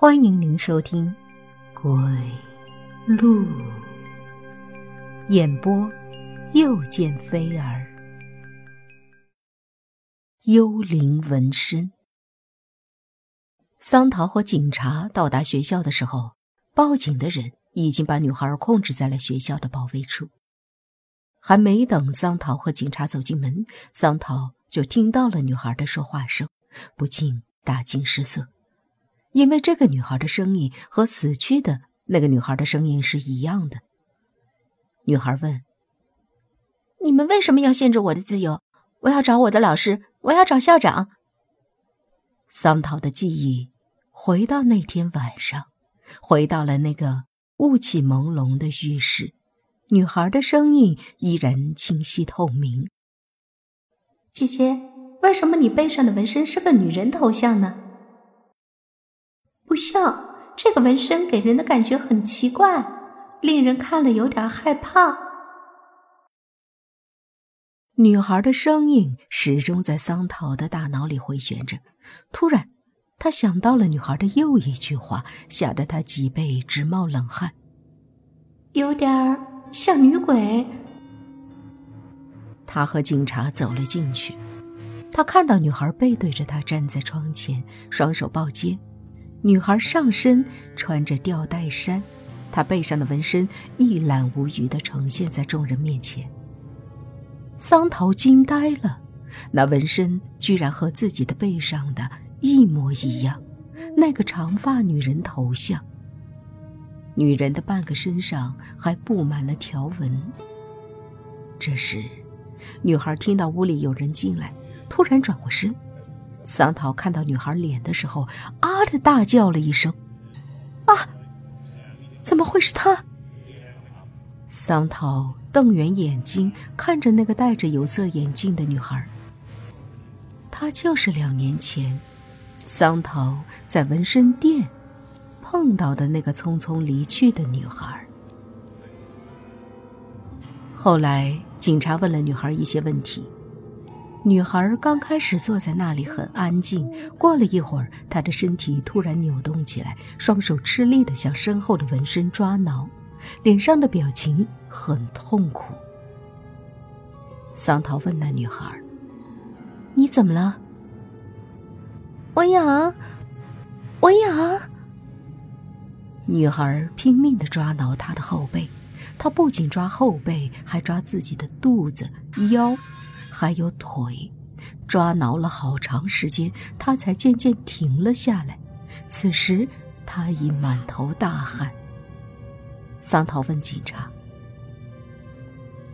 欢迎您收听《鬼路》演播，又见飞儿。幽灵纹身。桑桃和警察到达学校的时候，报警的人已经把女孩控制在了学校的保卫处。还没等桑桃和警察走进门，桑桃就听到了女孩的说话声，不禁大惊失色。因为这个女孩的声音和死去的那个女孩的声音是一样的。女孩问：“你们为什么要限制我的自由？我要找我的老师，我要找校长。”桑桃的记忆回到那天晚上，回到了那个雾气朦胧的浴室，女孩的声音依然清晰透明。姐姐，为什么你背上的纹身是个女人头像呢？不像这个纹身给人的感觉很奇怪，令人看了有点害怕。女孩的声音始终在桑桃的大脑里回旋着。突然，他想到了女孩的又一句话，吓得他脊背直冒冷汗。有点像女鬼。他和警察走了进去，他看到女孩背对着他站在窗前，双手抱肩。女孩上身穿着吊带衫，她背上的纹身一览无余的呈现在众人面前。桑桃惊呆了，那纹身居然和自己的背上的一模一样，那个长发女人头像。女人的半个身上还布满了条纹。这时，女孩听到屋里有人进来，突然转过身。桑桃看到女孩脸的时候，啊的大叫了一声：“啊，怎么会是她？”桑桃瞪圆眼睛看着那个戴着有色眼镜的女孩，她就是两年前桑桃在纹身店碰到的那个匆匆离去的女孩。后来，警察问了女孩一些问题。女孩刚开始坐在那里很安静，过了一会儿，她的身体突然扭动起来，双手吃力地向身后的纹身抓挠，脸上的表情很痛苦。桑桃问那女孩：“你怎么了？”“我痒，我痒。”女孩拼命地抓挠她的后背，她不仅抓后背，还抓自己的肚子、腰。还有腿，抓挠了好长时间，他才渐渐停了下来。此时他已满头大汗。桑桃问警察：“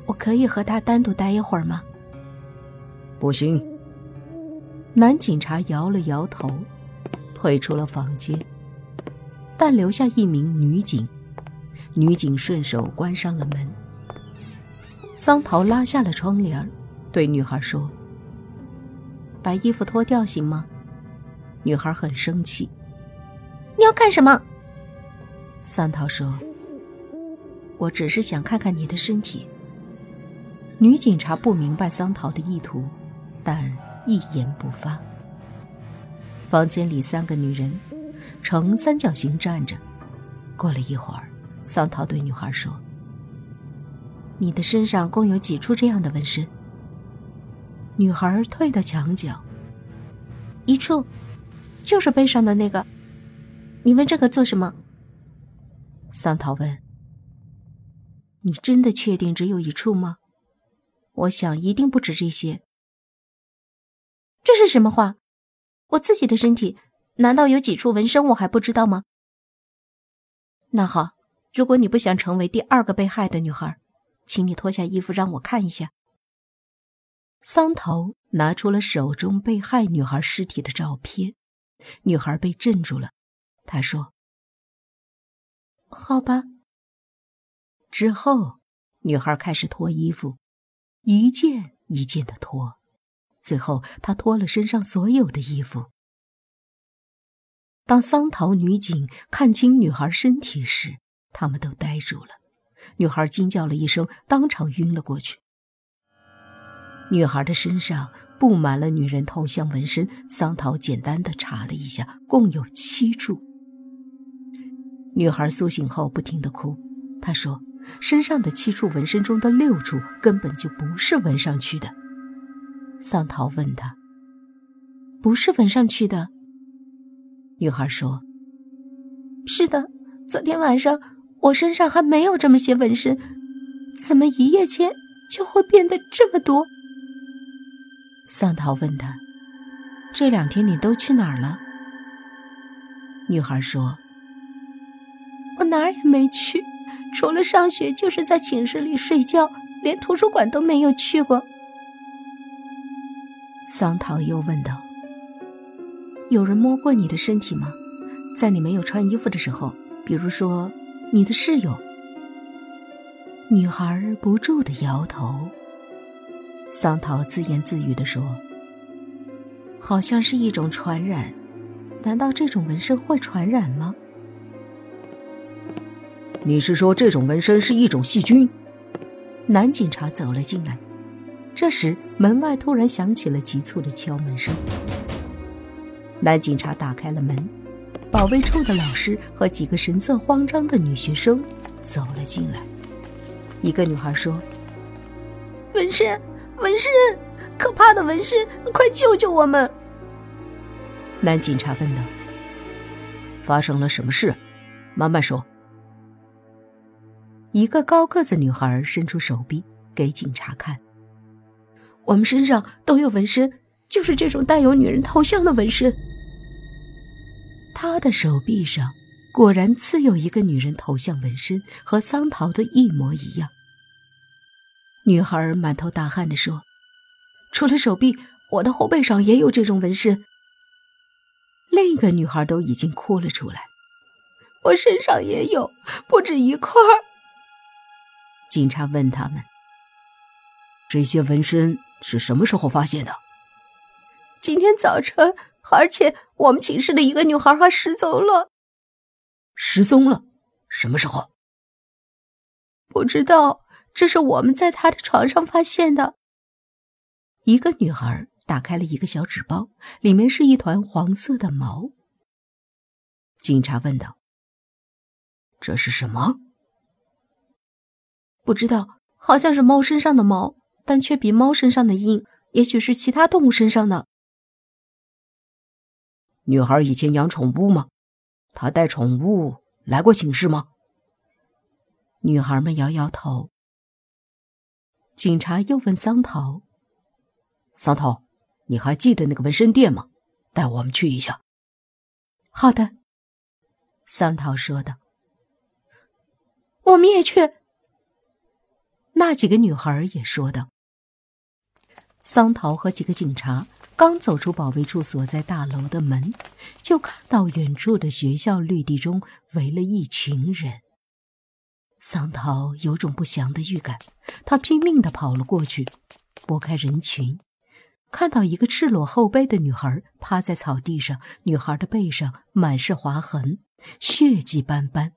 我可以和他单独待一会儿吗？”“不行。”男警察摇了摇头，退出了房间，但留下一名女警。女警顺手关上了门。桑桃拉下了窗帘对女孩说：“把衣服脱掉行吗？”女孩很生气：“你要干什么？”三桃说：“我只是想看看你的身体。”女警察不明白桑桃的意图，但一言不发。房间里三个女人呈三角形站着。过了一会儿，桑桃对女孩说：“你的身上共有几处这样的纹身？”女孩退到墙角。一处，就是背上的那个。你问这个做什么？桑桃问。你真的确定只有一处吗？我想一定不止这些。这是什么话？我自己的身体难道有几处纹身我还不知道吗？那好，如果你不想成为第二个被害的女孩，请你脱下衣服让我看一下。桑桃拿出了手中被害女孩尸体的照片，女孩被镇住了。她说：“好吧。”之后，女孩开始脱衣服，一件一件的脱，最后她脱了身上所有的衣服。当桑桃女警看清女孩身体时，他们都呆住了。女孩惊叫了一声，当场晕了过去。女孩的身上布满了女人头像纹身，桑桃简单的查了一下，共有七处。女孩苏醒后不停的哭，她说身上的七处纹身中的六处根本就不是纹上去的。桑桃问她：“不是纹上去的？”女孩说：“是的，昨天晚上我身上还没有这么些纹身，怎么一夜间就会变得这么多？”桑桃问他：“这两天你都去哪儿了？”女孩说：“我哪儿也没去，除了上学就是在寝室里睡觉，连图书馆都没有去过。”桑桃又问道：“有人摸过你的身体吗？在你没有穿衣服的时候，比如说你的室友？”女孩不住的摇头。桑桃自言自语地说：“好像是一种传染，难道这种纹身会传染吗？”你是说这种纹身是一种细菌？男警察走了进来，这时门外突然响起了急促的敲门声。男警察打开了门，保卫处的老师和几个神色慌张的女学生走了进来。一个女孩说：“纹身。”纹身，可怕的纹身！快救救我们！男警察问道：“发生了什么事？慢慢说。”一个高个子女孩伸出手臂给警察看：“我们身上都有纹身，就是这种带有女人头像的纹身。”她的手臂上果然刺有一个女人头像纹身，和桑桃的一模一样。女孩满头大汗地说：“除了手臂，我的后背上也有这种纹身。”另一个女孩都已经哭了出来：“我身上也有，不止一块。”警察问他们：“这些纹身是什么时候发现的？”“今天早晨，而且我们寝室的一个女孩还失踪了。”“失踪了？什么时候？”“不知道。”这是我们在他的床上发现的。一个女孩打开了一个小纸包，里面是一团黄色的毛。警察问道：“这是什么？”不知道，好像是猫身上的毛，但却比猫身上的硬。也许是其他动物身上的。女孩以前养宠物吗？她带宠物来过寝室吗？女孩们摇摇头。警察又问桑桃：“桑桃，你还记得那个纹身店吗？带我们去一下。”“好的。”桑桃说道。“我们也去。”那几个女孩也说道。桑桃和几个警察刚走出保卫处所在大楼的门，就看到远处的学校绿地中围了一群人。桑桃有种不祥的预感，他拼命的跑了过去，拨开人群，看到一个赤裸后背的女孩趴在草地上，女孩的背上满是划痕，血迹斑斑。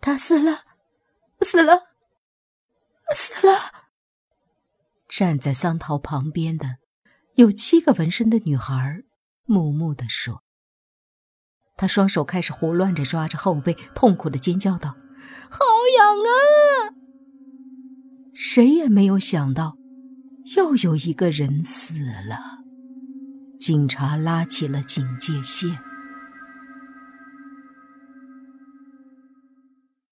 她死了，死了，死了！站在桑桃旁边的有七个纹身的女孩，木木的说。他双手开始胡乱着抓着后背，痛苦的尖叫道：“好痒啊！”谁也没有想到，又有一个人死了。警察拉起了警戒线。